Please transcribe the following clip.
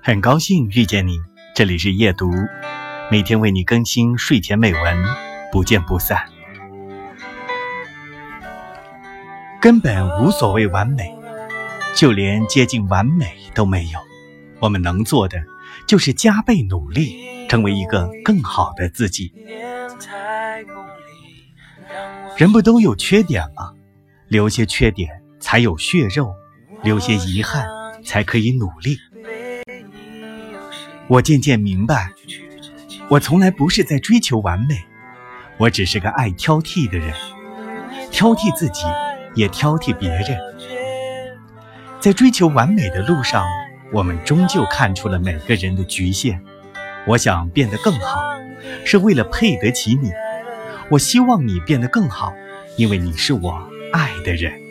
很高兴遇见你，这里是夜读，每天为你更新睡前美文，不见不散。根本无所谓完美，就连接近完美都没有。我们能做的就是加倍努力，成为一个更好的自己。人不都有缺点吗？留些缺点才有血肉，留些遗憾才可以努力。我渐渐明白，我从来不是在追求完美，我只是个爱挑剔的人，挑剔自己，也挑剔别人。在追求完美的路上，我们终究看出了每个人的局限。我想变得更好，是为了配得起你。我希望你变得更好，因为你是我爱的人。